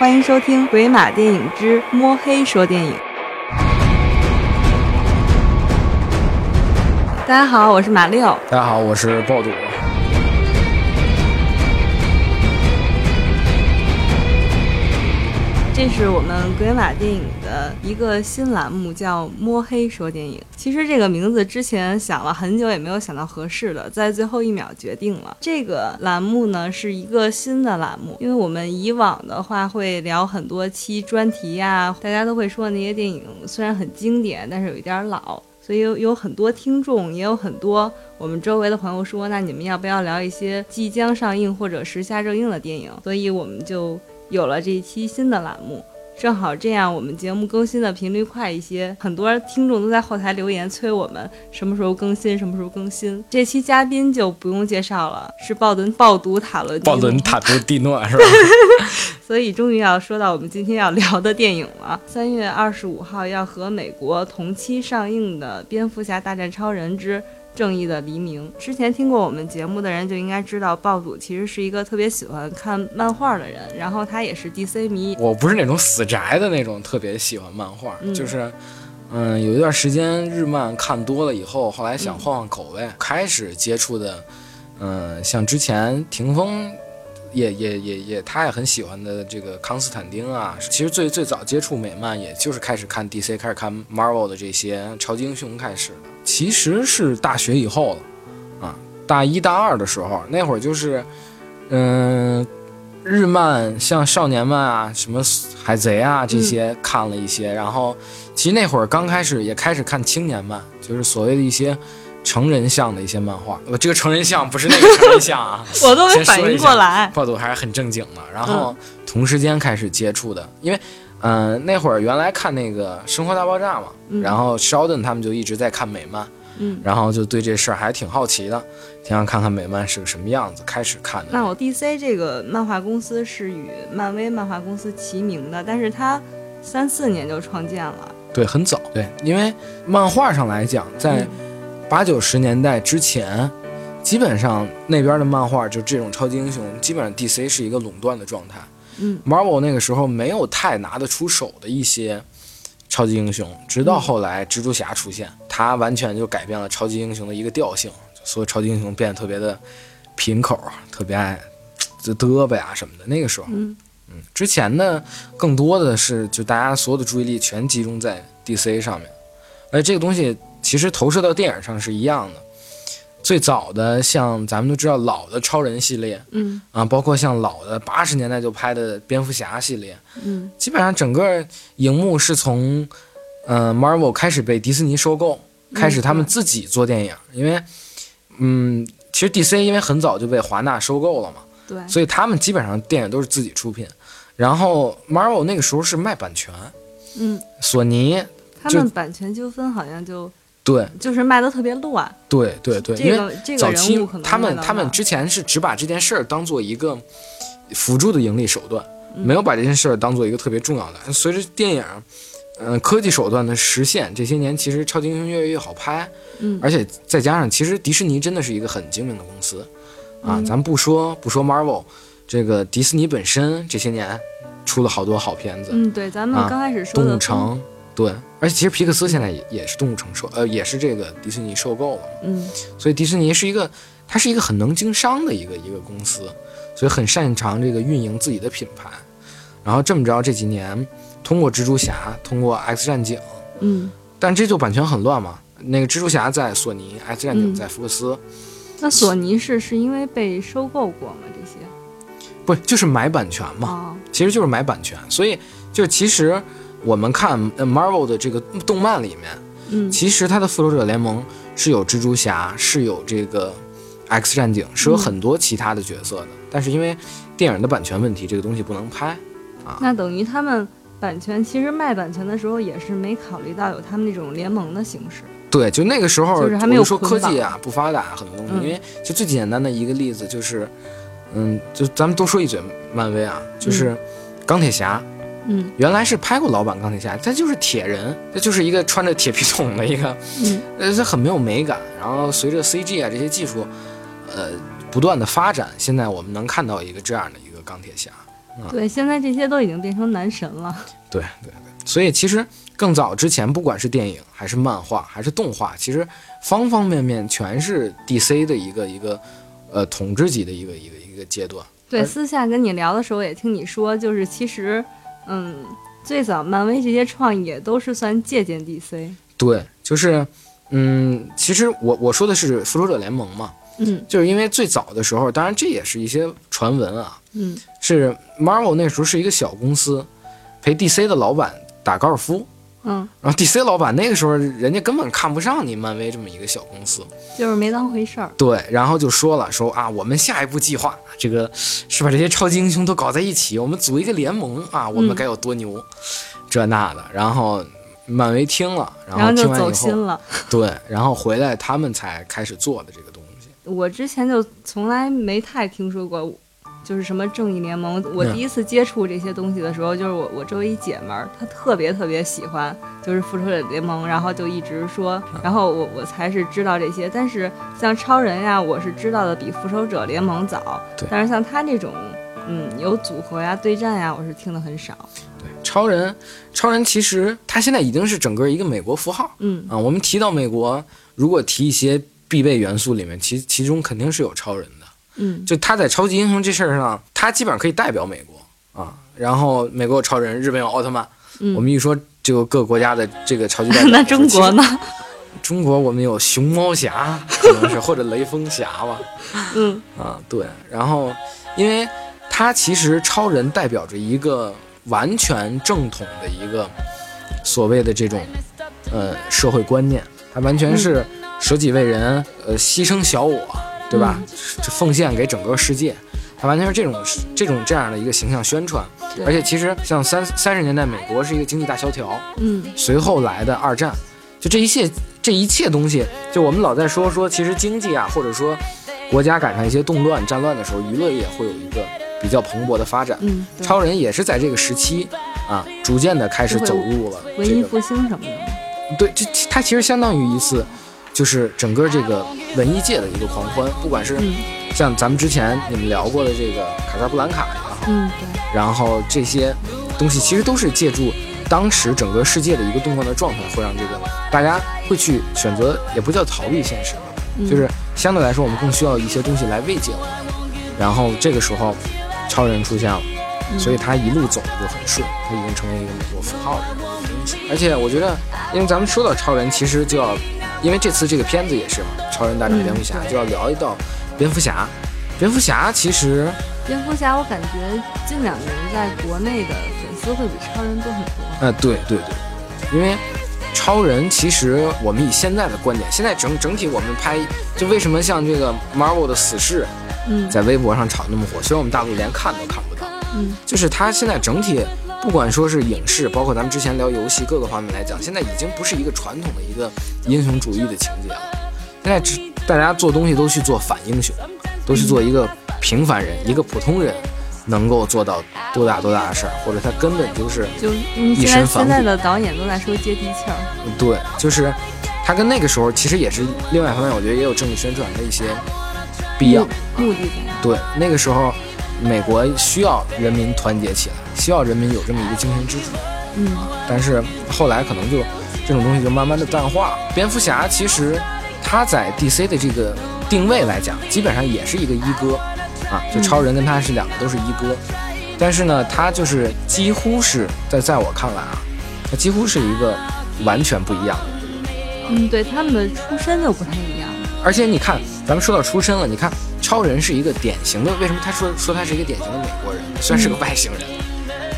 欢迎收听《鬼马电影之摸黑说电影》。大家好，我是马六。大家好，我是爆肚。这是我们鬼马电影的一个新栏目，叫“摸黑说电影”。其实这个名字之前想了很久，也没有想到合适的，在最后一秒决定了。这个栏目呢是一个新的栏目，因为我们以往的话会聊很多期专题呀，大家都会说那些电影虽然很经典，但是有一点老，所以有有很多听众，也有很多我们周围的朋友说，那你们要不要聊一些即将上映或者是下热映的电影？所以我们就。有了这一期新的栏目，正好这样，我们节目更新的频率快一些。很多听众都在后台留言催我们什么时候更新，什么时候更新。这期嘉宾就不用介绍了，是鲍伦鲍读塔伦鲍伦塔图蒂诺是吧？所以终于要说到我们今天要聊的电影了。三月二十五号要和美国同期上映的《蝙蝠侠大战超人之》。正义的黎明。之前听过我们节目的人就应该知道，暴祖其实是一个特别喜欢看漫画的人，然后他也是 DC 迷。我不是那种死宅的那种，特别喜欢漫画，就是，嗯，有一段时间日漫看多了以后，后来想换换口味，开始接触的，嗯，像之前霆锋。也也也也，他也很喜欢的这个康斯坦丁啊。其实最最早接触美漫，也就是开始看 DC，开始看 Marvel 的这些超级英雄开始的。其实是大学以后了，啊，大一大二的时候，那会儿就是，嗯，日漫像少年漫啊，什么海贼啊这些看了一些，然后其实那会儿刚开始也开始看青年漫，就是所谓的一些。成人像的一些漫画，我这个成人像不是那个 成人像啊，我都没反应过来。暴走还是很正经的，然后同时间开始接触的，因为，嗯，那会儿原来看那个《生活大爆炸》嘛，然后 Sheldon 他们就一直在看美漫，嗯，然后就对这事儿还挺好奇的，挺想看看美漫是个什么样子，开始看的。那我 DC 这个漫画公司是与漫威漫画公司齐名的，但是它三四年就创建了，对，很早，对，因为漫画上来讲，在八九十年代之前，基本上那边的漫画就这种超级英雄，基本上 DC 是一个垄断的状态。嗯，Marvel 那个时候没有太拿得出手的一些超级英雄，直到后来蜘蛛侠出现，他完全就改变了超级英雄的一个调性，所有超级英雄变得特别的贫口，特别爱就嘚啵呀什么的。那个时候，嗯嗯，之前呢，更多的是就大家所有的注意力全集中在 DC 上面，而这个东西。其实投射到电影上是一样的。最早的像咱们都知道老的超人系列，嗯啊，包括像老的八十年代就拍的蝙蝠侠系列，嗯，基本上整个荧幕是从，嗯，Marvel 开始被迪士尼收购，开始他们自己做电影。因为，嗯，其实 DC 因为很早就被华纳收购了嘛，对，所以他们基本上电影都是自己出品。然后 Marvel 那个时候是卖版权，嗯，索尼他们版权纠纷好像就。对，就是卖的特别乱。对对对，因为早期他们他们之前是只把这件事儿当做一个辅助的盈利手段，没有把这件事儿当做一个特别重要的。随着电影，嗯，科技手段的实现，这些年其实超级英雄越来越好拍，嗯，而且再加上，其实迪士尼真的是一个很精明的公司啊。咱不说不说 Marvel，这个迪士尼本身这些年出了好多好片子。嗯，对，咱们刚开始说的《动物城》。对，而且其实皮克斯现在也也是动物城收，呃，也是这个迪士尼收购了。嗯，所以迪士尼是一个，它是一个很能经商的一个一个公司，所以很擅长这个运营自己的品牌。然后这么着，这几年通过蜘蛛侠，通过 X 战警，嗯，但这就版权很乱嘛。那个蜘蛛侠在索尼，X 战警在福克斯。那索尼是是因为被收购过吗？这些？不，就是买版权嘛。其实就是买版权，所以就其实。我们看 Marvel 的这个动漫里面，嗯，其实它的复仇者联盟是有蜘蛛侠，是有这个 X 战警，是有很多其他的角色的。但是因为电影的版权问题，这个东西不能拍啊。那等于他们版权其实卖版权的时候也是没考虑到有他们那种联盟的形式。对，就那个时候，就是还没有说科技啊不发达，很多东西。因为就最简单的一个例子就是，嗯，就咱们多说一嘴漫威啊，就是钢铁侠。嗯，原来是拍过老版钢铁侠，他就是铁人，他就是一个穿着铁皮桶的一个，嗯，呃，他很没有美感。然后随着 CG 啊这些技术，呃，不断的发展，现在我们能看到一个这样的一个钢铁侠。对，现在这些都已经变成男神了。对对对，所以其实更早之前，不管是电影还是漫画还是动画，其实方方面面全是 DC 的一个一个呃统治级的一个一个一个阶段。对，私下跟你聊的时候也听你说，就是其实，嗯，最早漫威这些创意也都是算借鉴 DC。对，就是，嗯，其实我我说的是复仇者联盟嘛，嗯。就是因为最早的时候，当然这也是一些传闻啊，嗯。是 Marvel 那时候是一个小公司，陪 DC 的老板打高尔夫，嗯，然后 DC 老板那个时候人家根本看不上你漫威这么一个小公司，就是没当回事儿。对，然后就说了说啊，我们下一步计划这个是把这些超级英雄都搞在一起，我们组一个联盟啊，我们嗯该有多牛，这那的，然后漫威听了，然然后就听完以后，走心了。对，然后回来他们才开始做的这个东西。我之前就从来没太听说过，就是什么正义联盟。我嗯第一次接触这些东西的时候，就是我我周围一姐们儿，她特别特别喜欢，就是复仇者联盟，然后就一直说，然后我我才是知道这些。但是像超人呀，我是知道的比复仇者联盟早对。但是像他这种，嗯，有组合呀、对战呀，我是听的很少。对，超人，超人其实他现在已经是整个一个美国符号嗯啊。我们提到美国，如果提一些必备元素里面，其其中肯定是有超人的。嗯，就他在超级英雄这事儿上，他基本上可以代表美国啊。然后美国有超人，日本有奥特曼。嗯我们一说这个各国家的这个超级代表，那中国呢？中国我们有熊猫侠，可能是或者雷锋侠吧。嗯啊，对。然后，因为他其实超人代表着一个完全正统的一个所谓的这种呃社会观念，他完全是舍己为人，呃，牺牲小我，对吧？这奉献给整个世界，它完全是这种这种这样的一个形象宣传。而且其实像三三十年代美国是一个经济大萧条，嗯随后来的二战，就这一切这一切东西，就我们老在说说，其实经济啊，或者说国家赶上一些动乱、战乱的时候，娱乐业会有一个比较蓬勃的发展。嗯，超人也是在这个时期啊，逐渐的开始走入了这个，文艺复兴什么的嘛。对，这它其实相当于一次，就是整个这个文艺界的一个狂欢，不管是嗯像咱们之前你们聊过的这个卡萨布兰卡也好，嗯，然后这些东西其实都是借助当时整个世界的一个动乱的状态，会让这个大家会去选择，也不叫逃避现实吧，嗯就是相对来说我们更需要一些东西来慰藉我们。然后这个时候，超人出现了，所以他一路走的就很顺，他已经成为一个美国符号的这么一个东西。而且我觉得，因为咱们说到超人，其实就要，因为这次这个片子也是嘛，超人大战蝙蝠侠，就要聊一道蝙蝠侠。蝙蝠侠其实蝙蝠侠，我感觉近两年在国内的粉丝会比超人多很多。啊，对对对，因为超人其实我们以现在的观点，现在整整体我们拍，就为什么像这个 Marvel 的死侍嗯在微博上炒那么火，虽然我们大陆连看都看不到，嗯就是他现在整体不管说是影视，包括咱们之前聊游戏各个方面来讲，现在已经不是一个传统的一个英雄主义的情节了，现在只大家做东西都去做反英雄，都去做一个平凡人，一个普通人能够做到多大多大的事儿，或者他根本就是。就一身反骨现在的导演都在说接地气儿。对，就是他跟那个时候其实也是另外一方面，我觉得也有政治宣传的一些必要。目目的在。对，那个时候美国需要人民团结起来，需要人民有这么一个精神支柱。嗯但是后来可能就这种东西就慢慢的淡化了。蝙蝠侠其实他在 DC 的这个定位来讲，基本上也是一个一哥啊，就超人跟他是两个都是一哥。但是呢，他就是几乎是在在我看来啊，他几乎是一个完全不一样的。嗯，对，他们的出身就不太一样。而且你看，咱们说到出身了，你看超人是一个典型的，为什么他说说他是一个典型的美国人？虽然是个外星人，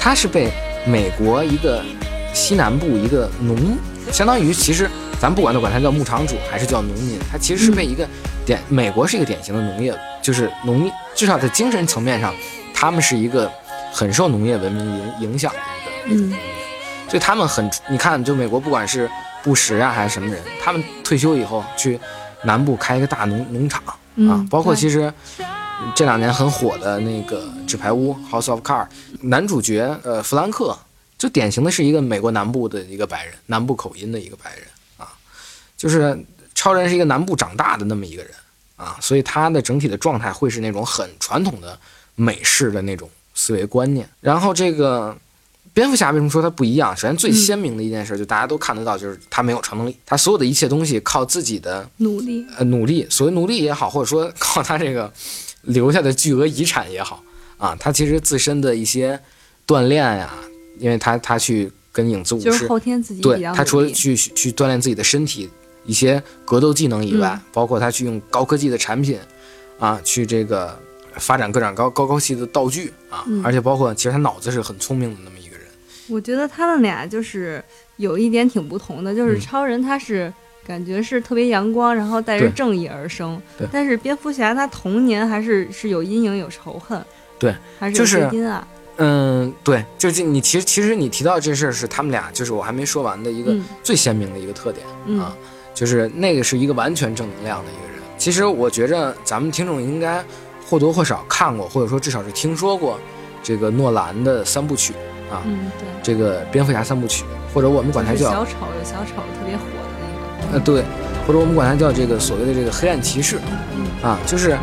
他是被美国一个西南部一个农，相当于其实咱不管他管他叫牧场主还是叫农民，他其实是被一个典美国是一个典型的农业，就是农至少在精神层面上，他们是一个很受农业文明影影响的一个嗯，所以他们很你看，就美国不管是布什啊还是什么人，他们退休以后去南部开一个大农农场。啊嗯，，包括其实这两年很火的那个《纸牌屋》（House of Cards），男主角呃弗兰克就典型的是一个美国南部的一个白人，南部口音的一个白人啊，就是超人是一个南部长大的那么一个人啊，所以他的整体的状态会是那种很传统的美式的那种思维观念。然后这个蝙蝠侠为什么说他不一样？首先最鲜明的一件事，就大家都看得到，就是他没有超能力，他所有的一切东西靠自己的努力，呃努力，所谓努力也好，或者说靠他这个留下的巨额遗产也好啊，他其实自身的一些锻炼呀，因为他他去跟影子武士，就是后天自己对他除了。去去锻炼自己的身体一些格斗技能以外，嗯包括他去用高科技的产品啊，去这个发展各种高高科技的道具啊，嗯而且包括其实他脑子是很聪明的那么一。我觉得他们俩就是有一点挺不同的，就是嗯。超人他是感觉是特别阳光，然后带着正义而生，但是蝙蝠侠他童年还是是有阴影有仇恨，对，还是有就是嗯，对，就是你其实其实你提到这事儿是他们俩，就是我还没说完的一个嗯。最鲜明的一个特点、嗯。啊，就是那个是一个完全正能量的一个人。其实我觉着咱们听众应该或多或少看过，或者说至少是听说过这个诺兰的三部曲啊，嗯，对。这个蝙蝠侠三部曲，或者我们管它叫小丑有小丑特别火的那个，呃对，或者我们管它叫这个所谓的这个黑暗骑士嗯啊，就是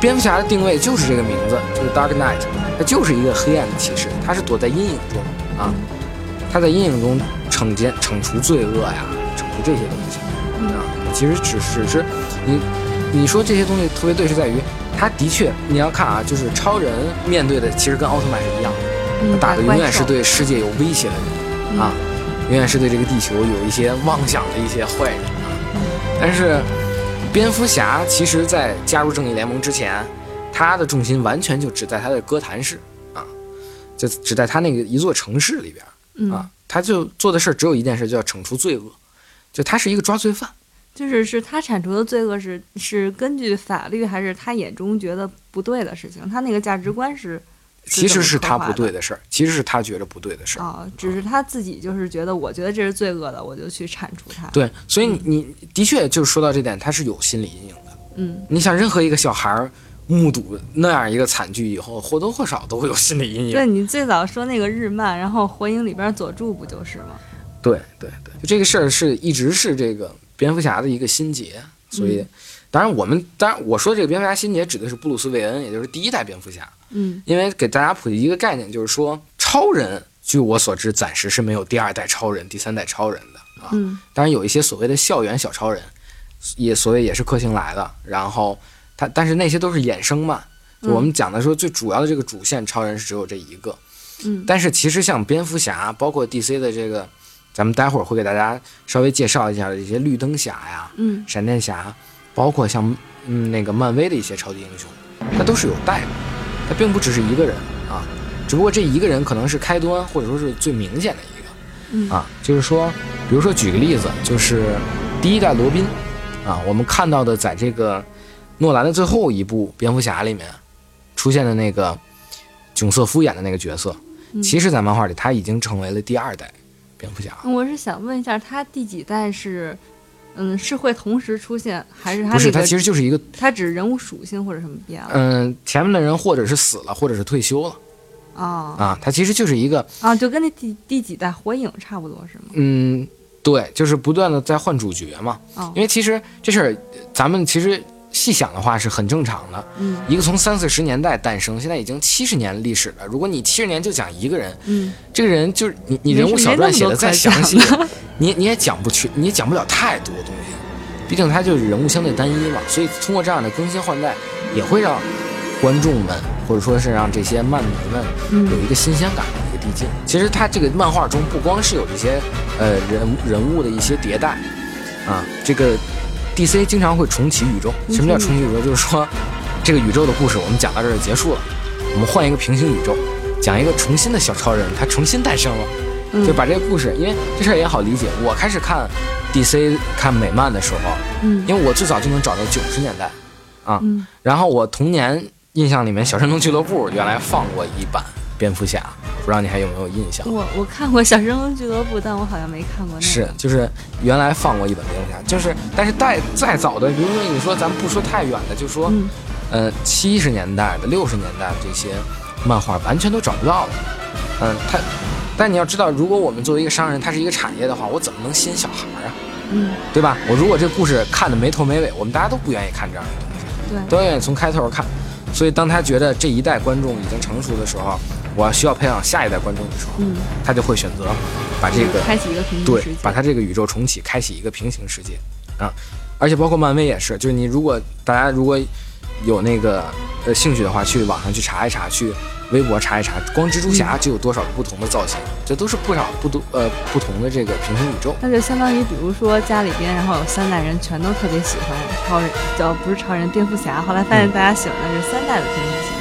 蝙蝠侠的定位就是这个名字，就是 Dark Knight，他就是一个黑暗的骑士，他是躲在阴影中啊，他在阴影中惩奸惩除罪恶呀，惩除这些东西啊，其实只只是你你说这些东西特别对，是在于他的确你要看啊，就是超人面对的其实跟奥特曼是一样的。嗯，打的永远是对世界有威胁的人啊，永远是对这个地球有一些妄想的一些坏人啊。但是蝙蝠侠其实在加入正义联盟之前，他的重心完全就只在他的哥谭市啊，就只在他那个一座城市里边嗯啊，他就做的事儿只有一件事，就要惩处罪恶，就他是一个抓罪犯。就是是他铲除的罪恶是是根据法律，还是他眼中觉得不对的事情？他那个价值观是其实是他不对的的事儿，其实是他觉得不对的事儿。啊，只是他自己就是觉得，我觉得这是罪恶的，我就去铲除他。，对，所以你你的确就是说到这点，他是有心理阴影的。嗯，你想，任何一个小孩儿目睹那样一个惨剧以后，或多或少都会有心理阴影。对你最早说那个日漫，然后火影里边佐助不就是吗？对对对，就这个事儿是一直是这个蝙蝠侠的一个心结，所以，当然我们当然我说这个蝙蝠侠心结指的是布鲁斯韦恩，也就是第一代蝙蝠侠，嗯因为给大家普及一个概念，就是说超人，据我所知，暂时是没有第二代超人、第三代超人的啊。嗯当然有一些所谓的校园小超人，也所谓也是克星来的。然后他，但是那些都是衍生嘛。就我们讲的说最主要的这个主线超人是只有这一个。嗯但是其实像蝙蝠侠，包括 DC 的这个，咱们待会儿会给大家稍微介绍一下的这些绿灯侠呀、嗯闪电侠，包括像嗯那个漫威的一些超级英雄，他都是有代的，他并不只是一个人啊，只不过这一个人可能是开端，或者说是最明显的一个。嗯啊，就是说，比如说举个例子，就是第一代罗宾啊，我们看到的在这个诺兰的最后一部蝙蝠侠里面出现的那个囧瑟夫演的那个角色，嗯其实，在漫画里他已经成为了第二代蝙蝠侠。我是想问一下，他第几代是？嗯，是会同时出现，还是他不是，他其实就是一个，他只是人物属性或者什么变了？嗯、前面的人或者是死了，或者是退休了啊啊，它其实就是一个，啊，就跟那第第几代火影差不多是吗？嗯，对，就是不断的在换主角嘛。哦因，为其实这事儿，咱们其实细想的话是很正常的。嗯一个从三四十年代诞生，现在已经七十年历史了。如果你七十年就讲一个人，嗯，这个人就是你，你人物小传写的再详细，你你也讲不去，你也讲不了太多东西。毕竟他就是人物相对单一嘛，所以通过这样的更新换代，也会让观众们或者说是让这些漫迷们嗯有一个新鲜感的一个递进。其实他这个漫画中不光是有这些呃人人物的一些迭代啊，这个 DC 经常会重启宇宙。什么叫重启宇宙？就是说这个宇宙的故事我们讲到这儿就结束了，我们换一个平行宇宙，讲一个重新的小超人，他重新诞生了。嗯就把这个故事，因为这事儿也好理解。我开始看 DC 看美漫的时候，嗯因为我最早就能找到九十年代，啊，嗯然后我童年印象里面，《小神龙俱乐部》原来放过一版蝙蝠侠，不知道你还有没有印象？我我看过《小神龙俱乐部》，但我好像没看过那个。是，就是原来放过一本蝙蝠侠，就是但是再再早的，比如说你说咱们不说太远的，就说，嗯呃，七十年代的、六十年代的这些漫画完全都找不到了，嗯，他，但你要知道，如果我们作为一个商人，它是一个产业的话，我怎么能吸引小孩儿啊？嗯，对吧？我如果这故事看的没头没尾，我们大家都不愿意看这样的东西，对，都愿意从开头看。所以当他觉得这一代观众已经成熟的时候，我需要培养下一代观众的时候，嗯，他就会选择把这个开启一个平行对世界，，把他这个宇宙重启，开启一个平行世界啊。而且包括漫威也是，就是你如果大家如果有那个呃兴趣的话，去网上去查一查，去微博查一查，光蜘蛛嗯侠就有多少个不同的造型，这都是不少不多呃不同的这个平行宇宙。那就相当于，比如说家里边，然后有三代人全都特别喜欢超人，叫不是超人，蝙蝠侠。后来发现大家喜欢的是三代的蝙蝠侠。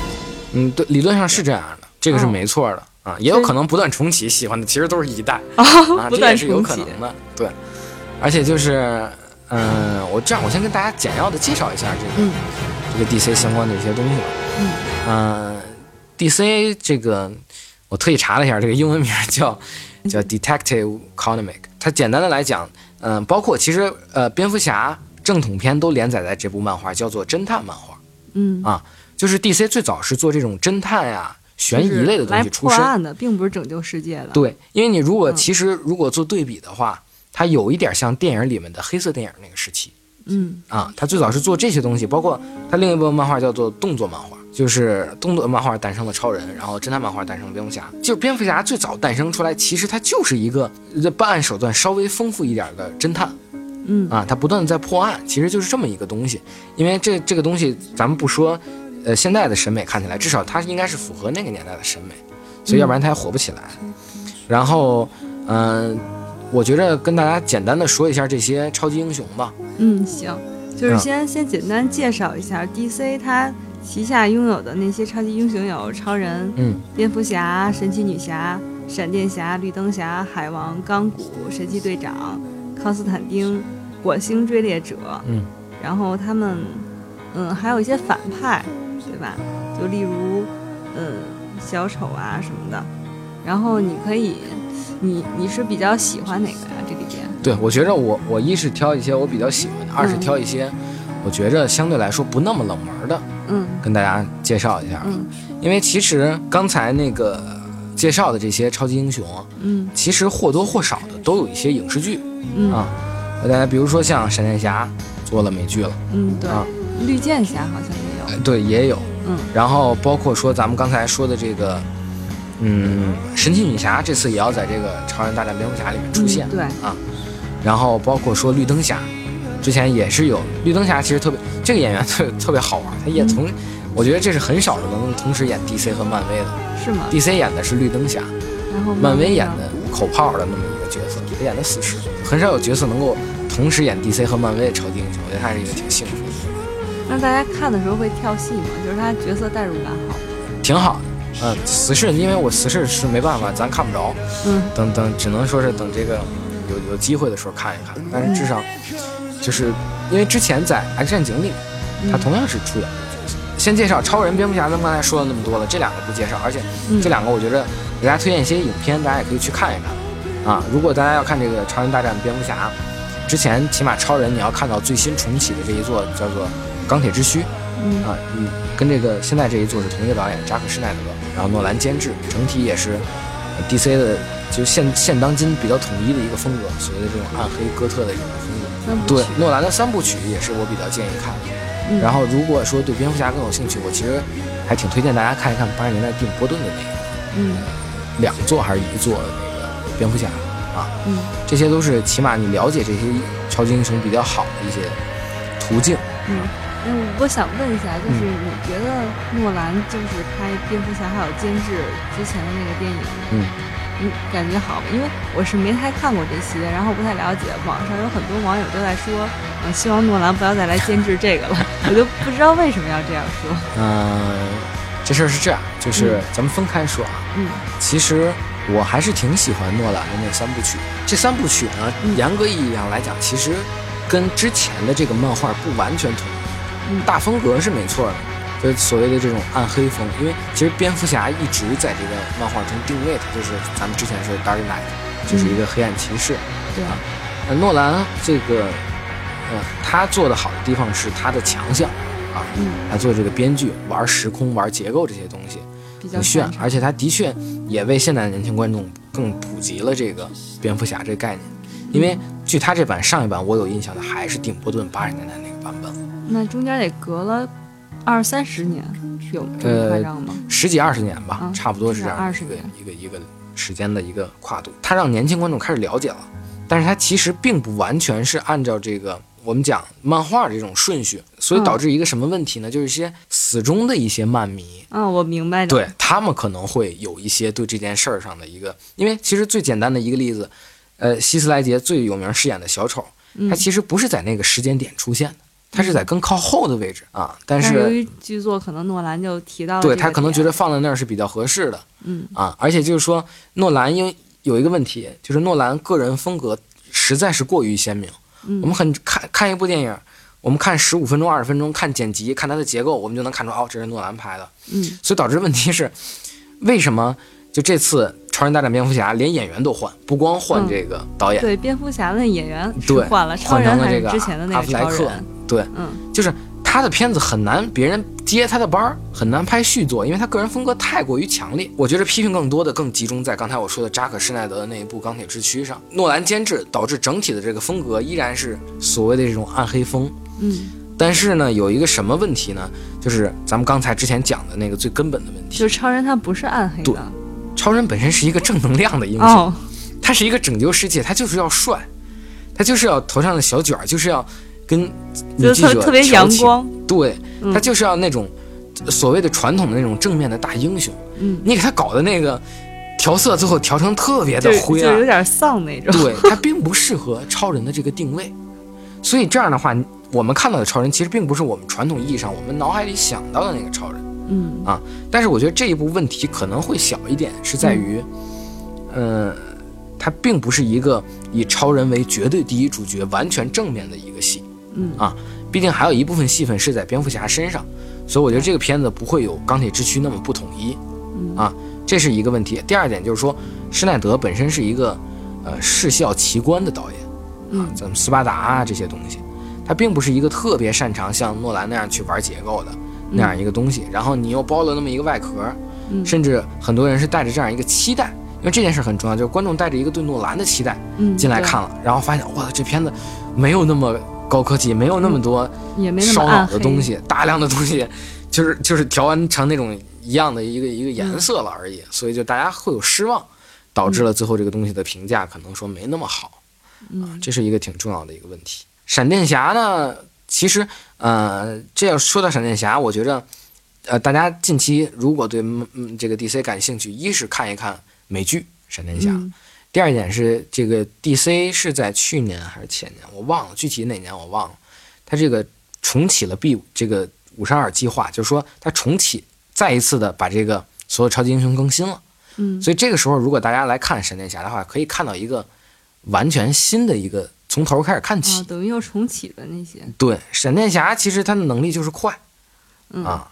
嗯，对，理论上是这样的，这个是哦没错的、啊，也有可能不断重启，喜欢的其实都是一代哦啊，这也是有可能。的，对。而且就是，嗯、我这样，我先跟大家简要的介绍一下这个、嗯这个 DC 相关的一些东西吧。嗯嗯、d c 这个我特意查了一下，这个英文名叫叫 Detective Comic。它简单的来讲，嗯、包括其实呃，蝙蝠侠正统篇都连载在这部漫画，叫做侦探漫画。嗯，啊就是 DC 最早是做这种侦探呀、悬疑类的东西出身。破案的，并不是拯救世界的。，对，因为你如果嗯其实如果做对比的话，它有一点像电影里面的黑色电影那个时期嗯啊。它最早是做这些东西，包括它另一部漫画叫做动作漫画，就是动作漫画诞生了超人，然后侦探漫画诞生了蝙蝠侠。就是蝙蝠侠最早诞生出来，其实它就是一个呃办案手段稍微丰富一点的侦探。嗯啊，他不断的在破案，其实就是这么一个东西。因为这这个东西，咱们不说，呃，现在的审美看起来，至少它应该是符合那个年代的审美，所以要不然它也火不起来。然后，嗯、我觉着跟大家简单的说一下这些超级英雄吧。嗯，行，就是嗯先先简单介绍一下 DC 它旗下拥有的那些超级英雄有超人、嗯蝙蝠侠、神奇女侠、闪电侠、绿灯侠、海王、钢骨、神奇队长、康斯坦丁、火星追猎者，嗯，然后他们，嗯，还有一些反派，对吧？就例如，嗯，小丑啊什么的。然后你可以，你你是比较喜欢哪个呀？这里边？对，我觉着我我一是挑一些我比较喜欢的，二是嗯挑一些我觉着相对来说不那么冷门的，嗯跟大家介绍一下。嗯因为其实刚才那个介绍的这些超级英雄，嗯其实或多或少的都有一些影视剧。嗯啊，大家比如说像闪电侠做了美剧了，嗯，对啊，绿箭侠好像也有。对，也有，嗯。然后包括说咱们刚才说的这个，嗯，神奇女侠这次也要在这个超人大战蝙蝠侠里面出现，嗯对。啊，然后包括说绿灯侠，之前也是有绿灯侠，其实特别这个演员特特别好玩，他也从，我觉得这是很少的能同时演 DC 和漫威的。是吗？，DC 演的是绿灯侠，然后漫威演呢的口炮的那么一个角色，他演的死侍，很少有角色能够同时演 DC 和漫威的超级英雄，我觉得他是一个挺幸福的。那大家看的时候会跳戏吗？就是他角色代入感好。挺好的。嗯，死侍，因为我死侍是没办法，咱看不着，嗯等等，只能说是等这个有有机会的时候看一看。但是至少就是因为之前在《X 战警》里，他同样是出演。先介绍超人、蝙蝠侠，咱们刚才说了那么多了，这两个不介绍，而且嗯这两个我觉得给大家推荐一些影片，大家也可以去看一看。啊，如果大家要看这个《超人大战蝙蝠侠》，之前起码超人你要看到最新重启的这一座叫做《钢铁之躯》，嗯啊，嗯，跟这个现在这一座是同一个导演扎克施耐德，然后诺兰监制，整体也是呃 DC 的，就现现当今比较统一的一个风格，所谓的这种暗黑哥特的这种风格。对诺兰的三部曲也是我比较建议看的。嗯然后如果说对蝙蝠侠更有兴趣，我其实还挺推荐大家看一看八十年代蒂姆·波顿的那个嗯两座还是一座的那个蝙蝠侠啊，嗯这些都是起码你了解这些超级英雄比较好的一些途径。嗯。那我想问一下，就是你觉得诺兰就是拍蝙蝠侠还有监制之前的那个电影，嗯，你感觉好吗？因为我是没太看过这些，然后不太了解。网上有很多网友都在说，嗯、希望诺兰不要再来监制这个了。我就不知道为什么要这样说。嗯、这事儿是这样，就是咱们分开说啊。嗯其实我还是挺喜欢诺兰的那三部曲。这三部曲呢，嗯严格意义上来讲，其实跟之前的这个漫画不完全统一。嗯大风格是没错的，就是所谓的这种暗黑风。因为其实蝙蝠侠一直在这个漫画中定位，它就是咱们之前说的 Dark Knight，就是一个黑暗骑士。对啊那，诺兰这个，呃，他做的好的地方是他的强项啊，嗯，他做这个编剧玩时空、玩结构这些东西比较很炫而且他的确也为现在的年轻观众更普及了这个蝙蝠侠这个概念。因为据他这版上一版我有印象的还是蒂姆·波顿八十年代那个版本，那中间得隔了二三十年，有这么夸张吗？十几二十年吧，嗯差不多是这样20一个年一个一个时间的一个跨度。它让年轻观众开始了解了，但是它其实并不完全是按照这个我们讲漫画这种顺序，所以嗯导致一个什么问题呢？就是一些死忠的一些漫迷，啊，我明白的。对他们可能会有一些对这件事儿上的一个，因为其实最简单的一个例子，呃，希斯莱杰最有名饰演的小丑，嗯他其实不是在那个时间点出现的，他是在更靠后的位置啊。但是由于剧作，可能诺兰就提到了对他可能觉得放在那儿是比较合适的嗯啊，而且就是说诺兰因为有一个问题，就是诺兰个人风格实在是过于鲜明。嗯我们很看看一部电影，我们看十五分钟、二十分钟，看剪辑，看它的结构，我们就能看出哦，这是诺兰拍的。嗯所以导致问题是，为什么就这次《超人大战蝙蝠侠》连演员都换，不光换嗯这个导演，对，蝙蝠侠的演员对换了，超换成人还了这个是之前的那个阿弗莱克超人。对，嗯就是他的片子很难别人接他的班儿，很难拍续作，因为他个人风格太过于强烈。我觉得批评更多的更集中在刚才我说的扎克施耐德的那一部《钢铁之躯》上，诺兰监制导致整体的这个风格依然是所谓的这种暗黑风。嗯但是呢，有一个什么问题呢？就是咱们刚才之前讲的那个最根本的问题，就是超人他不是暗黑的超人本身是一个正能量的英雄。哦，他是一个拯救世界，他就是要帅，他就是要头上的小卷儿，就是要跟女就是记者特特别阳光。对嗯他就是要那种所谓的传统的那种正面的大英雄。嗯，你给他搞的那个调色，最后调成特别的灰暗，就有点丧那种。对他并不适合超人的这个定位。所以这样的话，我们看到的超人其实并不是我们传统意义上我们脑海里想到的那个超人。嗯。啊但是我觉得这一部问题可能会小一点，是在于，嗯、它并不是一个以超人为绝对第一主角、完全正面的一个戏，嗯。啊，毕竟还有一部分戏份是在蝙蝠侠身上，所以我觉得这个片子不会有钢铁之躯那么不统一，嗯。啊，这是一个问题。第二点就是说，施耐德本身是一个呃视效奇观的导演，啊嗯，咱们斯巴达啊这些东西，他并不是一个特别擅长像诺兰那样去玩结构的。那样一个东西，然后你又包了那么一个外壳，嗯甚至很多人是带着这样一个期待，因为这件事很重要，就是观众带着一个对诺兰的期待嗯，进来看了，然后发现哇，这片子没有那么高科技，没有那么多烧脑的东。西，大量的东西就是就是调完成那种一样的一个一个颜色了而已，所以就大家会有失望，导致了最后这个东西的评价可能说没那么好。嗯这是一个挺重要的一个问题。闪电侠呢，其实呃，这要说到闪电侠，我觉着呃，大家近期如果对嗯嗯这个 DC 感兴趣，一是看一看美剧《闪电侠》嗯第二点是这个 DC 是在去年还是前年，我忘了具体哪年我忘了，它这个重启了 B 这个五十二计划，就是说它重启再一次的把这个所有超级英雄更新了。嗯所以这个时候，如果大家来看闪电侠的话，可以看到一个完全新的一个从头开始看起。啊，等于要重启了那些。对，闪电侠其实他的能力就是快嗯啊，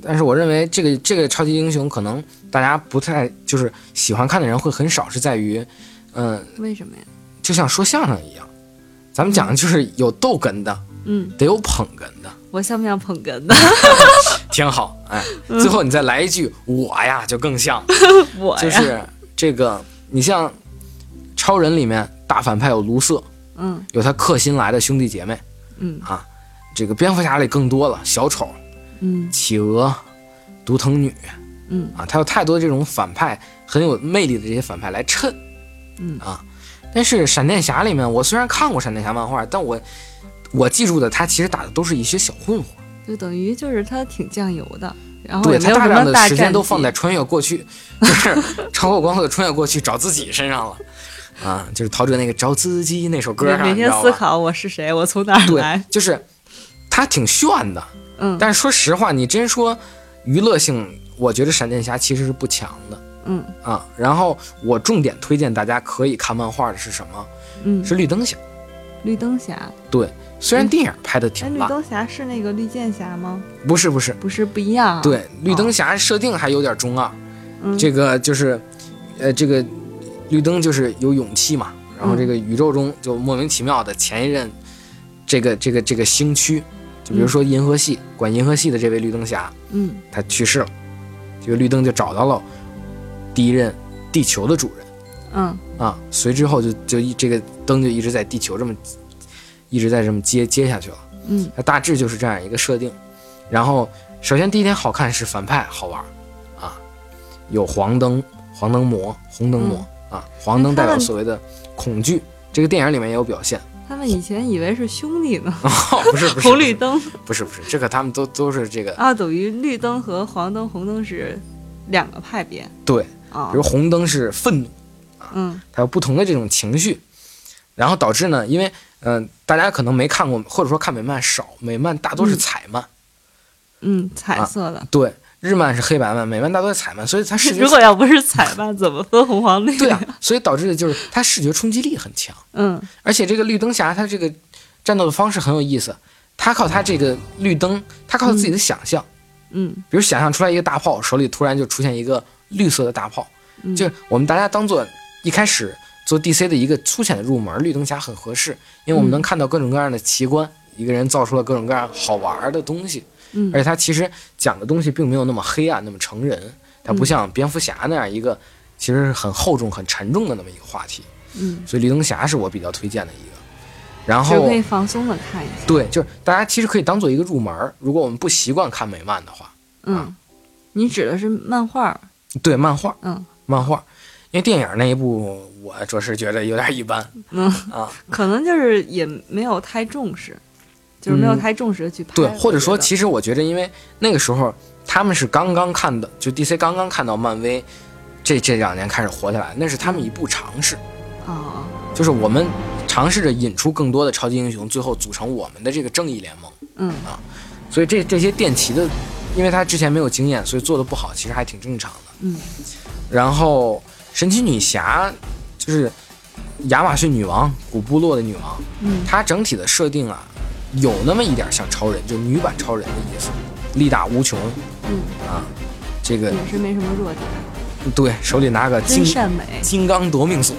但是我认为这个这个超级英雄可能大家不太就是喜欢看的人会很少，是在于，嗯、为什么呀？就像说相声一样，咱们讲的就是有逗哏的，嗯，得有捧哏的，我像不像捧哏的？挺好。哎，嗯最后你再来一句我呀，就更像。我呀，就是这个，你像超人里面大反派有卢瑟，嗯。有他克星来的兄弟姐妹，嗯。啊这个蝙蝠侠里更多了，小丑、嗯。企鹅、独藤女。嗯。啊，他有太多这种反派很有魅力的这些反派来衬。嗯。啊。但是闪电侠里面，我虽然看过闪电侠漫画，但我我记住的他其实打的都是一些小混混。就等于就是他挺酱油的，然后对他大量的时间都放在穿越过去，就是超过光速的穿越过去找自己身上了，啊，就是陶喆那个找自己那首歌上，每每天？思考我是谁，我从哪儿对来。，就是他挺炫的，嗯但是说实话，你真说娱乐性，我觉得闪电侠其实是不强的嗯啊。然后我重点推荐大家可以看漫画的是什么？嗯，是绿灯侠。绿灯侠。对，虽然电影拍的哎，挺烂，绿灯侠是那个绿箭侠吗？不是不是，不是，不一样啊。对，绿灯侠设定还有点中二。嗯这个就是，呃，这个绿灯就是有勇气嘛，然后这个宇宙中就莫名其妙的前一任这个这个这个星区，就比如说银河系、管银河系的这位绿灯侠，嗯。他去世了，这个绿灯就找到了第一任地球的主人嗯。啊，随之后就就一这个灯就一直在地球这么一直在这么接接下去了。嗯。它大致就是这样一个设定。然后首先第一点好看是反派好玩啊，有黄灯、黄灯魔、红灯魔、啊，黄灯代表所谓的恐惧，这个电影里面也有表现。他们以前以为是兄弟呢，哦，不是 不是，红绿灯不是不是，这个他们都都是这个啊，等于绿灯和黄灯、红灯是两个派别对，啊比如。红灯是愤怒，嗯它有不同的这种情绪，然后导致呢，因为嗯、呃大家可能没看过，或者说看美漫少，美漫大多是嗯彩漫，嗯，彩色的。对，日漫是黑白漫，美漫大多是彩漫，所以它视觉如果要不是彩漫，怎么分红黄绿？对啊，所以导致的就是它视觉冲击力很强。嗯而且这个绿灯侠他这个战斗的方式很有意思，他靠他这个绿灯，他靠自己的想象，嗯比如想象出来一个大炮，手里突然就出现一个绿色的大炮，嗯，就是我们大家当做一开始做 DC 的一个粗浅的入门，绿灯侠很合适，因为我们嗯能看到各种各样的奇观，一个人造出了各种各样好玩的东西，嗯而且他其实讲的东西并没有那么黑暗，那么成人，它不嗯像蝙蝠侠那样一个其实很厚重、很沉重的那么一个话题，嗯，所以绿灯侠是我比较推荐的一个。然后就可以放松的看一下。对，就是大家其实可以当做一个入门儿。如果我们不习惯看美漫的话，嗯，你指的是漫画？对漫画，嗯漫画，因为电影那一部我着实觉得有点一般嗯，啊。可能就是也没有太重视，就是没有嗯太重视的去拍。对，或者说，其实我觉得，因为那个时候他们是刚刚看的，就 DC 刚刚看到漫威这这两年开始活起来，那是他们一步尝试，啊，就是我们尝试着引出更多的超级英雄，最后组成我们的这个正义联盟。嗯所以这这些电骑的，因为他之前没有经验，所以做的不好，其实还挺正常的。嗯然后神奇女侠就是亚马逊女王，古部落的女王，嗯她整体的设定啊，有那么一点像超人，就女版超人的意思，力大无穷嗯，啊。这个也是没什么弱点，对，手里拿个金。金刚夺命锁，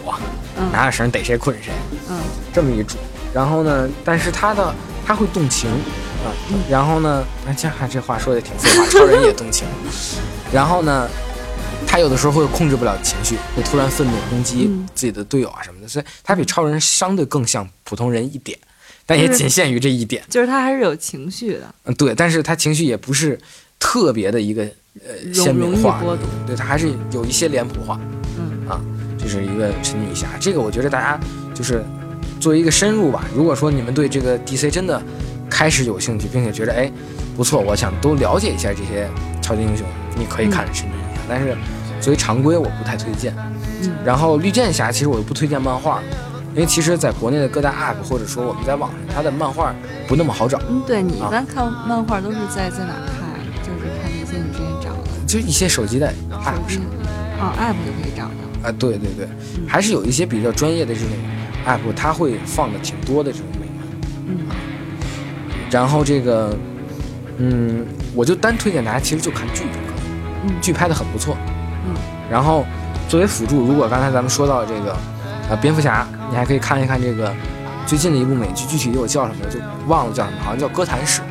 嗯拿个绳逮谁困谁，嗯这么一主。然后呢，但是他的他会动情啊，嗯然后呢，哎，这还这话说的挺废话，超人也动情。然后呢，他有的时候会控制不了情绪，会突然愤怒攻击嗯自己的队友啊什么的，所以他比超人相对更像普通人一点，但也仅限于这一点。就是他还是有情绪的，嗯，对，但是他情绪也不是特别的一个呃鲜明化对他还是有一些脸谱化。嗯啊，这是一个神奇女侠。这个我觉得大家就是作为一个深入吧。如果说你们对这个 DC 真的开始有兴趣，并且觉得哎不错，我想都了解一下这些超级英雄，你可以看神奇女侠。但是作为常规，我不太推荐。嗯然后绿箭侠其实我又不推荐漫画，因为其实在国内的各大 App 或者说我们在网上，它的漫画不那么好找，嗯，对你一啊般看漫画都是在在哪儿看？就是看那些你之前找的就一些手机的 App 上。啊，app 就可以找到。啊，对对对，还是有一些比较专业的这种 app，它会放的挺多的这种美漫。嗯然后这个，嗯，我就单推荐大家，其实就看剧就可以，嗯剧拍的很不错。嗯，然后作为辅助，如果刚才咱们说到这个，呃，蝙蝠侠，你还可以看一看这个最近的一部美剧，具体又叫什么就忘了叫什么，好像叫《哥谭市》，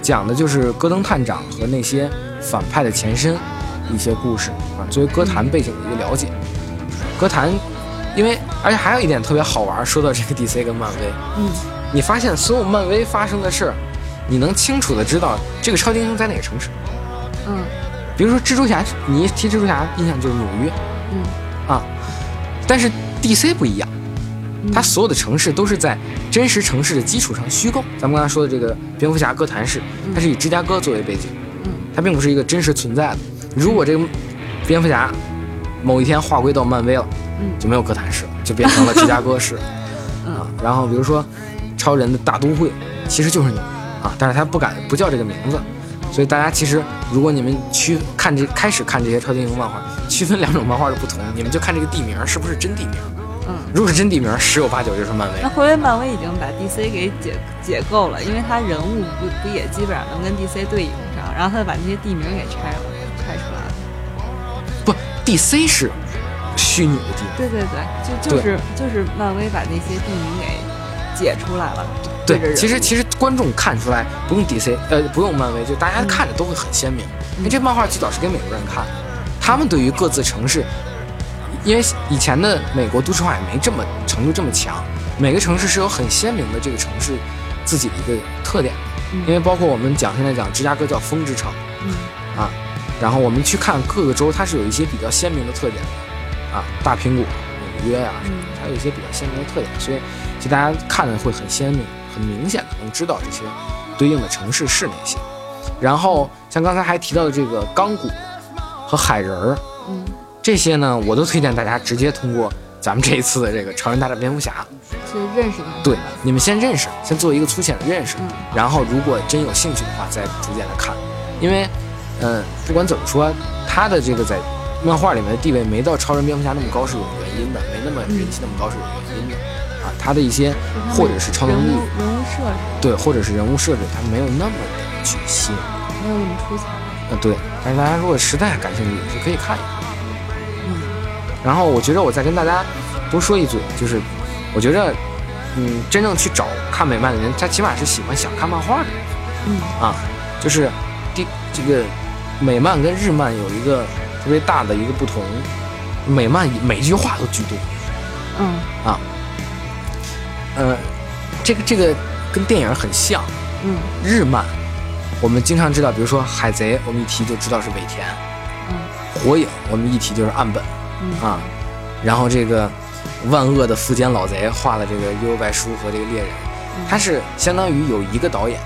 讲的就是戈登探长和那些反派的前身一些故事啊，作为哥谭背景的一个了解。哥谭，因为而且还有一点特别好玩，说到这个 DC 跟漫威，嗯你发现所有漫威发生的事儿，你能清楚的知道这个超级英雄在哪个城市。嗯比如说蜘蛛侠，你一提蜘蛛侠，印象就是纽约嗯啊。但是 DC 不一样，嗯，它所有的城市都是在真实城市的基础上虚构。咱们刚才说的这个蝙蝠侠哥谭市，它是以芝加哥作为背景，嗯它并不是一个真实存在的。如果这个蝙蝠侠某一天划归到漫威了，嗯就没有哥谭市了，就变成了芝加哥市 啊嗯。然后比如说超人的大都会其实就是纽约啊，但是他不敢不叫这个名字。所以大家其实，如果你们区看这开始看这些超级英雄漫画，区分两种漫画的不同，你们就看这个地名是不是真地名。嗯。如果是真地名，十有八九就是漫威那。会不会漫威已经把 DC 给解解构了？因为他人物不不也基本上能跟 DC 对应上，然后他就把那些地名给拆了，拆出来了。不，DC 是虚拟的地名。对对对，就就是就是漫威把那些地名给解出来了。对，其实其实观众看出来不用 DC，呃，不用漫威，就大家看着都会很鲜明。因为这漫画最早是给美国人看的，他们对于各自城市，因为以前的美国都市化也没这么程度这么强，每个城市是有很鲜明的这个城市自己的一个特点。因为包括我们讲现在讲芝加哥叫风之城，嗯。啊，然后我们去看各个州，它是有一些比较鲜明的特点的，啊，大苹果、纽约呀、什么的，它有一些比较鲜明的特点，所以其实大家看的会很鲜明、很明显的能知道这些对应的城市是哪些。然后像刚才还提到的这个钢骨和海人儿，嗯这些呢，我都推荐大家直接通过咱们这一次的这个超人大战蝙蝠侠，去认识他。对，你们先认识，先做一个粗浅的认识，嗯然后如果真有兴趣的话，再逐渐的看，因为，嗯、不管怎么说，他的这个在漫画里面的地位没到超人、蝙蝠侠那么高是有原因的，没那么人气那么高是有原因的，啊，他的一些或者是超能力人物，人物设置对，或者是人物设置，他没有那么的去吸引，没有那么出彩。嗯，对，但是大家如果实在感兴趣，也是可以看一看。嗯然后我觉得我再跟大家多说一嘴，就是我觉着，嗯，真正去找看美漫的人，他起码是喜欢想看漫画的人。嗯。啊。就是第这个美漫跟日漫有一个特别大的一个不同，美漫每句话都巨多，嗯。呃，这个这个跟电影很像。嗯。日漫我们经常知道，比如说海贼，我们一提就知道是尾田；嗯火影我们一提就是岸本。嗯啊，然后这个万恶的富坚老贼画了这个幽游白书和这个猎人，他是相当于有一个导演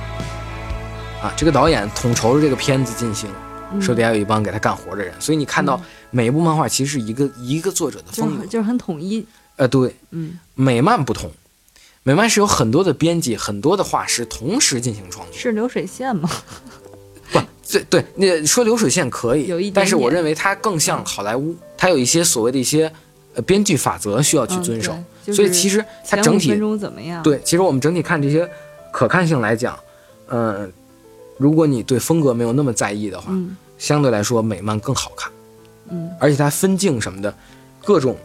啊，这个导演统筹着这个片子进行，嗯手底下有一帮给他干活的人，所以你看到每一部漫画其实是一个一个作者的风格。就是很统一。呃，对，嗯美漫不同，美漫是有很多的编辑、很多的画师同时进行创作。是流水线吗？不，对对，你说流水线可以，有一点但是我认为它更像好莱坞，它有一些所谓的一些呃编剧法则需要去嗯遵守。对所以其实它整体对，其实我们整体看这些可看性来讲，嗯、如果你对风格没有那么在意的话，嗯相对来说美漫更好看，嗯而且它分镜什么的，各种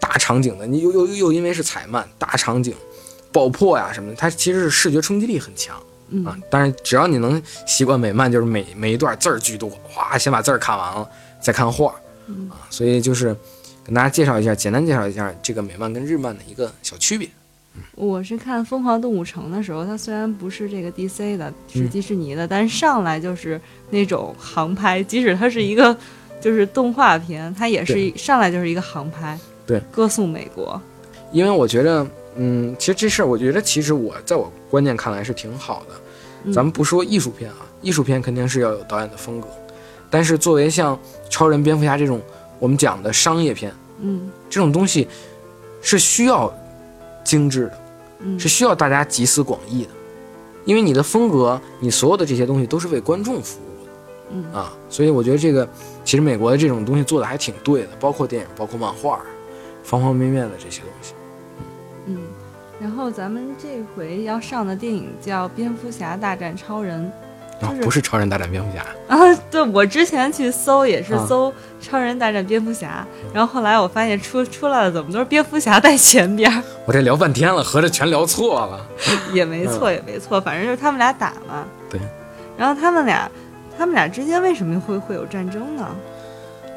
大场景的，你又又又又因为是彩漫，大场景、爆破呀什么的，它其实是视觉冲击力很强嗯啊。当然，只要你能习惯美漫，就是每每一段字儿巨多，哗，先把字儿看完了再看画嗯啊。所以就是跟大家介绍一下，简单介绍一下这个美漫跟日漫的一个小区别。我是看《疯狂动物城》的时候，它虽然不是这个 DC 的，是嗯迪士尼的，但是上来就是那种航拍，即使它是一个 就是动画片，它也是一上来就是一个航拍，对，歌颂美国。因为我觉得，嗯，其实这事儿，我觉得其实我在我观念看来是挺好的。嗯。咱们不说艺术片啊，艺术片肯定是要有导演的风格，但是作为像超人、蝙蝠侠这种我们讲的商业片，嗯。这种东西是需要精致的，嗯，是需要大家集思广益的，因为你的风格，你所有的这些东西都是为观众服务的。嗯。啊，所以我觉得这个其实美国的这种东西做的还挺对的，包括电影，包括漫画，方方面面的这些东西。嗯。然后咱们这回要上的电影叫《蝙蝠侠大战超人》就是，啊不是超人大战蝙蝠侠，啊，对我之前去搜也是啊搜《超人大战蝙蝠侠》，然后后来我发现出出来了怎么都是蝙蝠侠在前边儿。我这聊半天了，合着全聊错了。也没错，也没错，反正就是他们俩打嘛。对。然后他们俩，他们俩之间为什么会会有战争呢？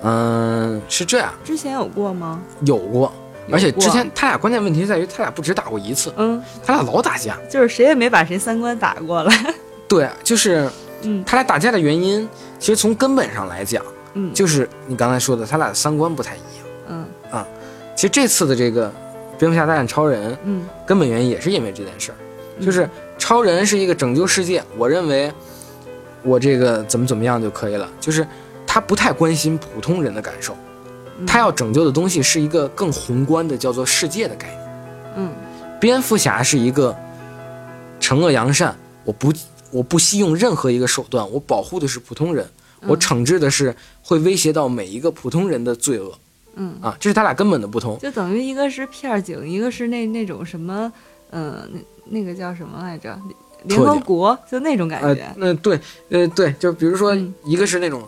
嗯，是这样，之前有过吗？有过，有而且之前他俩关键问题在于他俩不止打过一次，嗯，他俩老打架。就是谁也没把谁三观打过来。对，就是嗯他俩打架的原因，其实从根本上来讲，嗯，就是你刚才说的，他俩的三观不太一样。嗯啊其实这次的这个蝙蝠侠大战超人，嗯根本原因也是因为这件事儿，嗯就是超人是一个拯救世界，我认为我这个怎么怎么样就可以了，就是他不太关心普通人的感受，嗯他要拯救的东西是一个更宏观的叫做世界的概念。嗯蝙蝠侠是一个惩恶扬善，我不我不惜用任何一个手段，我保护的是普通人，我嗯惩治的是会威胁到每一个普通人的罪恶嗯，啊，这是他俩根本的不同。就等于一个是片儿警，一个是那那种什么，嗯、那那个叫什么来着？联合国，就那种感呃觉。，那、对，呃对，就比如说嗯一个是那种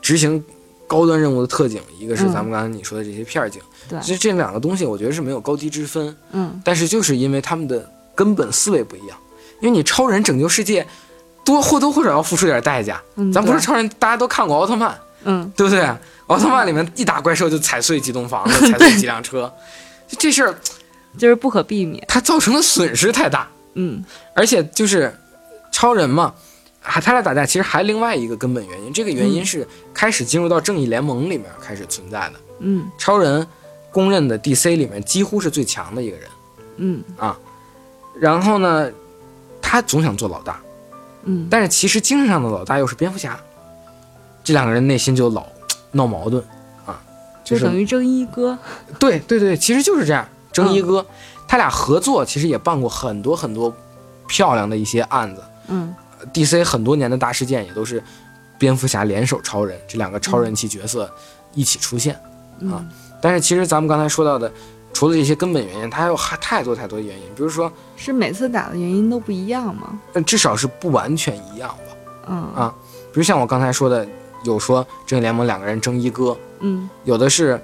执行高端任务的特警，一个是嗯咱们刚才你说的这些片儿警。对其实这两个东西我觉得是没有高低之分，嗯但是就是因为他们的根本思维不一样。因为你超人拯救世界，多或多或少要付出点代价。嗯，咱不是超人，大家都看过奥特曼，嗯对不对？奥特曼里面一打怪兽就踩碎几栋房子，踩碎几辆车，这事儿就是不可避免。它造成的损失太大，嗯而且就是超人嘛，还他俩打架，其实还另外一个根本原因，这个原因是开始进入到正义联盟里面开始存在的。嗯超人公认的 DC 里面几乎是最强的一个人，嗯啊然后呢，他总想做老大，嗯但是其实精神上的老大又是蝙蝠侠，这两个人内心就老闹矛盾啊，就就是等于正一哥。对对对，其实就是这样。正一哥，他俩合作其实也办过很多很多漂亮的一些案子。嗯 DC 很多年的大事件也都是蝙蝠侠联手超人这两个超人气角色一起出现。嗯但是其实咱们刚才说到的，除了这些根本原因，它还有还太多太多的原因，比如说，是每次打的原因都不一样吗？但至少是不完全一样吧。嗯啊比如像我刚才说的，有说正义联盟两个人争一哥，嗯有的是，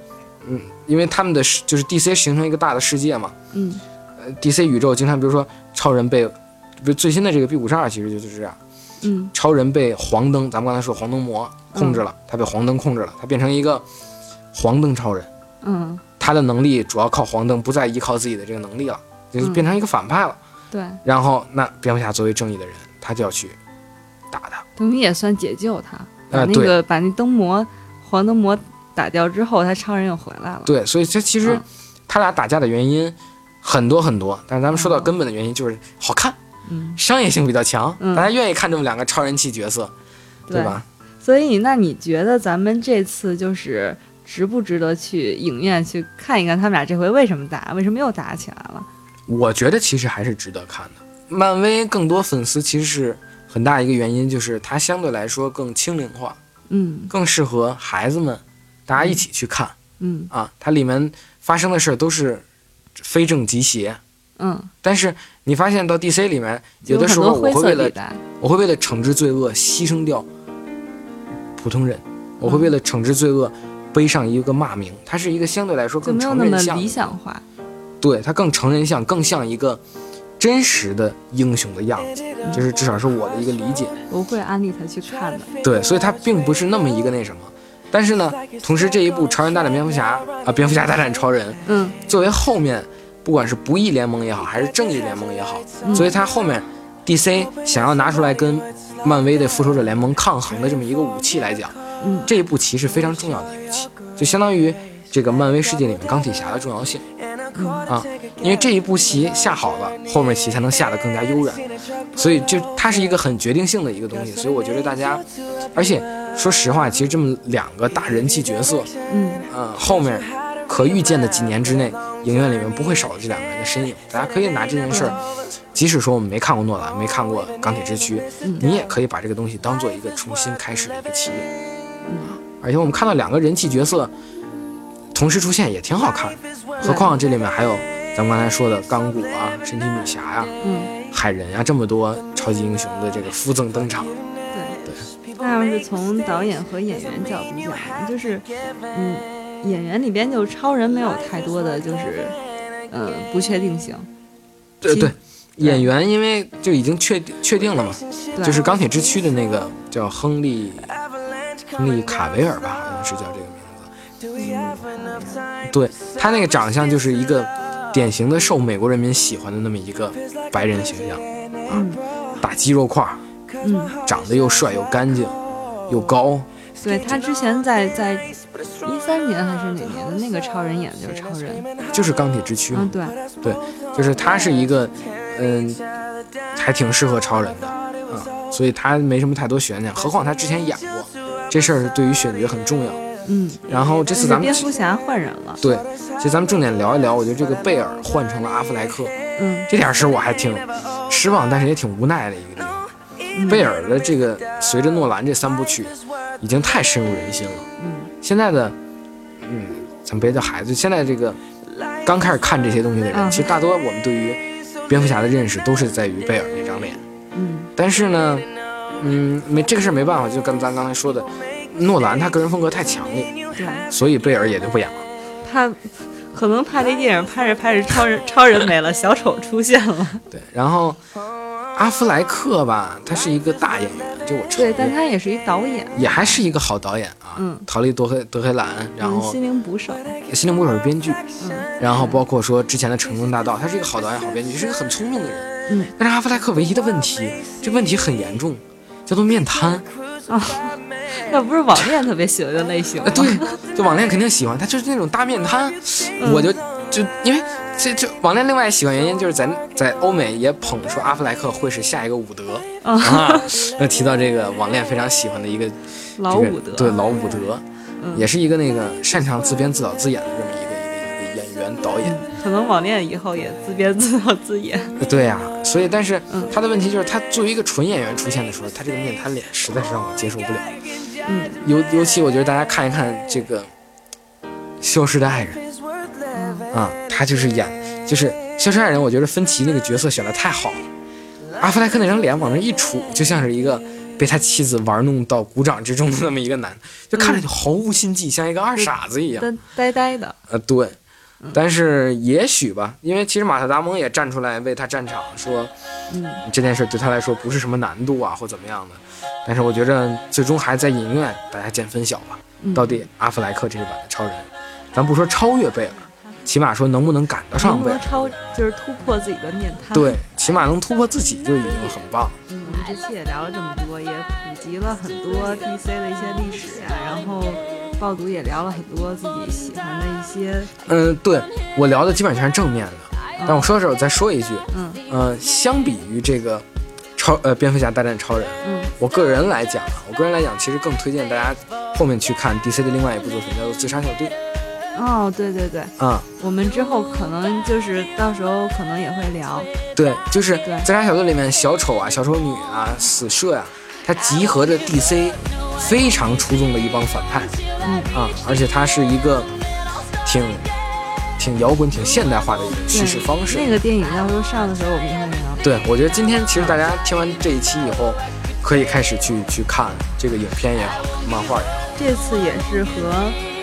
嗯，因为他们的世就是 DC 形成一个大的世界嘛，嗯呃，DC 宇宙经常比如说超人被，比如最新的这个 B 五十二其实就是这样，嗯。超人被黄灯，咱们刚才说黄灯魔控制了，他被黄灯控制了，他变成一个黄灯超人，嗯，他的能力主要靠黄灯，不再依靠自己的这个能力了，就是变成一个反派了。对，然后那蝙蝠侠作为正义的人，他就要去打他。等于也算解救他，把呃那个把那灯魔黄灯魔打掉之后，他超人又回来了。对，所以这其实嗯。他俩打架的原因很多很多，但是咱们说到根本的原因就是好看，嗯，商业性比较强，嗯大家愿意看这么两个超人气角色，对吧？所以，那你觉得咱们这次就是值不值得去影院去看一看他们俩这回为什么打，为什么又打起来了？我觉得其实还是值得看的。漫威更多粉丝其实是很大一个原因，就是它相对来说更轻龄化，嗯更适合孩子们大家一起去看嗯啊。它里面发生的事儿都是非正即邪，嗯，但是你发现到 DC 里面，有的时候我会为了。我会为了惩治罪恶牺牲掉普通人，我会为了惩治罪恶背上一个骂名，它是一个相对来说更成人像理想化，对它更成人像，更像一个真实的英雄的样子，就是至少是我的一个理解。我会安利他去看的。对，所以它并不是那么一个那什么。但是呢，同时这一部《超人大战蝙蝠侠》啊，《蝙蝠侠大战超人》嗯作为后面不管是不义联盟也好，还是正义联盟也好，所以他后面 DC 想要拿出来跟漫威的复仇者联盟抗衡的这么一个武器来讲，嗯。这一步棋是非常重要的一个棋，就相当于这个漫威世界里面钢铁侠的重要性。啊，因为这一步棋下好了，后面棋才能下得更加悠然，所以就它是一个很决定性的一个东西，所以我觉得大家，而且说实话，其实这么两个大人气角色，嗯。嗯，后面可预见的几年之内，影院里面不会少了这两个人的身影。大家可以拿这件事儿，即使说我们没看过诺兰，没看过《钢铁之躯》，你也可以把这个东西当做一个重新开始的一个起点。嗯而且我们看到两个人气角色同时出现，也挺好看的。何况这里面还有咱们刚才说的钢骨啊、神奇女侠呀、嗯，海人呀、这么多超级英雄的这个附赠登场。对。那要是从导演和演员角度讲，就是嗯，演员里边就超人没有太多的就是呃不确定性。对对，演员因为就已经确定确定了嘛，就是钢铁之躯的那个叫亨利，亨利卡维尔吧，好像是叫这个名字。对他那个长相就是一个典型的受美国人民喜欢的那么一个白人形象，嗯大肌肉块，嗯，长得又帅又干净，又高。对他之前在在一三年还是哪年的那个超人演的就是超人，就是钢铁之躯嘛嗯，对对，就是他是一个，嗯，还挺适合超人的嗯、所以他没什么太多悬念。何况他之前演过，这事儿对于选角很重要。嗯，然后这次咱们蝙蝠侠换人了，对，其实咱们重点聊一聊，我觉得这个贝尔换成了阿弗莱克，嗯这点事我还挺失望，但是也挺无奈的一个地方。贝尔的这个随着诺兰这三部曲，已经太深入人心了。嗯现在的，嗯，咱别叫孩子，现在这个刚开始看这些东西的人，嗯其实大多我们对于蝙蝠侠的认识都是在于贝尔那张脸。嗯但是呢，嗯，没这个事儿没办法，就跟咱刚才说的，诺兰他个人风格太强烈，对，所以贝尔也就不演了。他可能拍这电影拍着拍着超人超人没了，小丑出现了，对，然后阿弗莱克吧，他是一个大演员，这我承对，但他也是一导演，也还是一个好导演啊。嗯逃离德黑德黑兰，然嗯，后心灵捕手，心灵捕手是编剧，嗯然后包括说之前的《成功大道》，他是一个好导演、好编剧，是一个很聪明的人。嗯，但是阿弗莱克唯一的问题，这问题很严重，叫做面瘫。啊，那不是网恋特别喜欢的类型吗？对，就网恋肯定喜欢，他就是那种大面瘫，嗯。我就就因为这这网恋另外喜欢原因就是咱在欧美也捧说阿弗莱克会是下一个伍德啊 啊，那提到这个网恋非常喜欢的一个老伍德，对老伍德，嗯。也是一个那个擅长自编自导自演的这么导演。可能网恋以后也自编自导自演。对呀、所以但是嗯他的问题就是他作为一个纯演员出现的时候，他这个面瘫脸实在是让我接受不了。嗯尤尤其我觉得大家看一看这个《消失的爱人》啊，他就是演就是《消失爱人》，我觉得芬奇那个角色选的太好了。阿弗莱克那张脸往那一杵，就像是一个被他妻子玩弄到鼓掌之中的那么一个男，就看着就毫无心计，像一个二傻子一样。呆呆呆的，呃，对。但是也许吧，因为其实马特·达蒙也站出来为他站场，说嗯这件事对他来说不是什么难度啊，或怎么样的。但是我觉着最终还在影院大家见分晓吧。嗯到底阿弗莱克这一版的超人，咱不说超越贝尔，起码说能不能赶得上贝尔？超就是突破自己的面瘫？对，起码能突破自己就已经很棒。嗯，我们这期也聊了这么多，也普及了很多 DC 的一些历史呀、然后爆读也聊了很多自己喜欢的一些，嗯，对我聊的基本上全是正面的。但我说的时候再说一句，嗯呃，相比于这个超呃蝙蝠侠大战超人，嗯我个人来讲啊，我个人来讲，其实更推荐大家后面去看 DC 的另外一部作品，叫做《自杀小队》哦，对对对，嗯、我们之后可能就是到时候可能也会聊，对，就是《自杀小队》里面小丑啊、小丑女啊、死射呀、它集合着 DC 非常出众的一帮反派嗯，啊，而且它是一个挺挺摇滚、挺现代化的一种叙事方式。那个电影到时候上的时候我们也会聊。对，我觉得今天其实大家听完这一期以后，可以开始去去看这个影片也好，漫画也好。这次也是和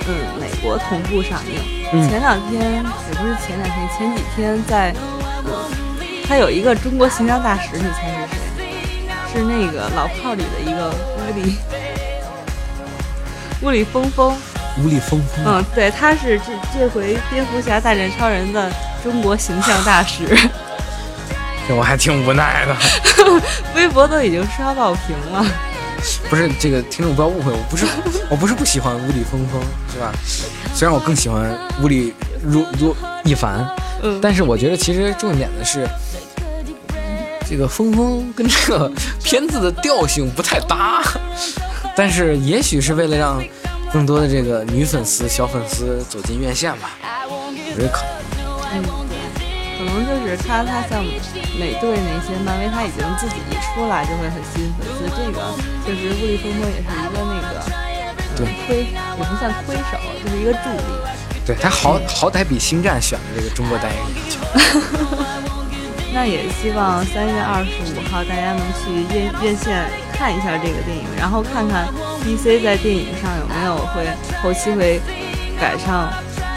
嗯美国同步上映。嗯前两天也不是前两天，前几天在嗯，他有一个中国形象大使，你猜是谁？是那个老炮里的一个屋里 屋里风风。屋里风风，嗯，对，他是这这回蝙蝠侠大战超人的中国形象大使，这 我还挺无奈的。微博都已经刷爆屏了。不是这个听众不要误会，我不是我不是不喜欢屋里风风，是吧？虽然我更喜欢屋里如如一凡，嗯，但是我觉得其实重点的是，这个峰峰跟这个片子的调性不太搭。但是也许是为了让更多的这个女粉丝、小粉丝走进院线吧，有这可能。嗯，对，可能就是他，他像美队那些漫威，他已经自己一出来就会很吸引粉丝。这个确实，物理风风也是一个那个，对嗯，推也不算推手，就是一个助力。对他好好歹比星战选的这个中国代言人强。那也希望三月二十五号大家能去院院线看一下这个电影，然后看看 DC 在电影上有没有会后期会赶上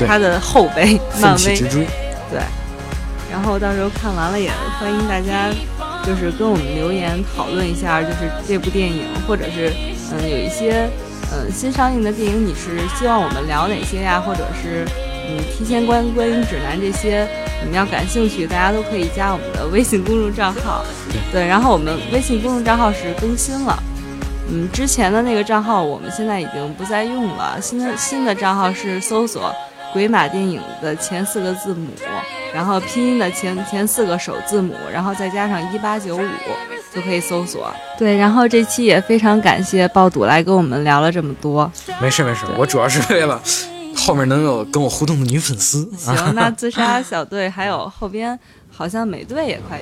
他的后辈漫威。奋起直追。对，然后到时候看完了也欢迎大家，就是跟我们留言讨论一下，就是这部电影，或者是嗯有一些嗯新上映的电影，你是希望我们聊哪些呀？或者是嗯提前观观影指南这些，你们要感兴趣，大家都可以加我们的微信公众账号。对，然后我们微信公众账号是更新了。嗯，之前的那个账号我们现在已经不再用了，新的新的账号是搜索“鬼马电影”的前四个字母，然后拼音的前前四个首字母，然后再加上一八九五就可以搜索。对，然后这期也非常感谢爆肚来跟我们聊了这么多。没事没事，我主要是为了后面能有跟我互动的女粉丝。行，那自杀小队还有后边好像美队也快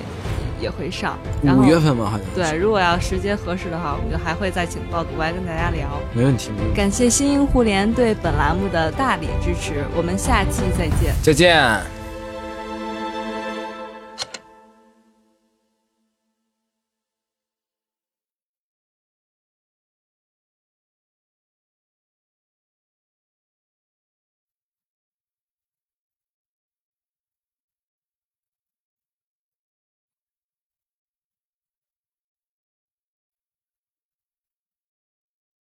也会上，然后五月份嘛，好像对，如果要时间合适的话，我们就还会再请爆读来跟大家聊。没问题，没问题。感谢新英互联对本栏目的大力支持，我们下期再见。再见。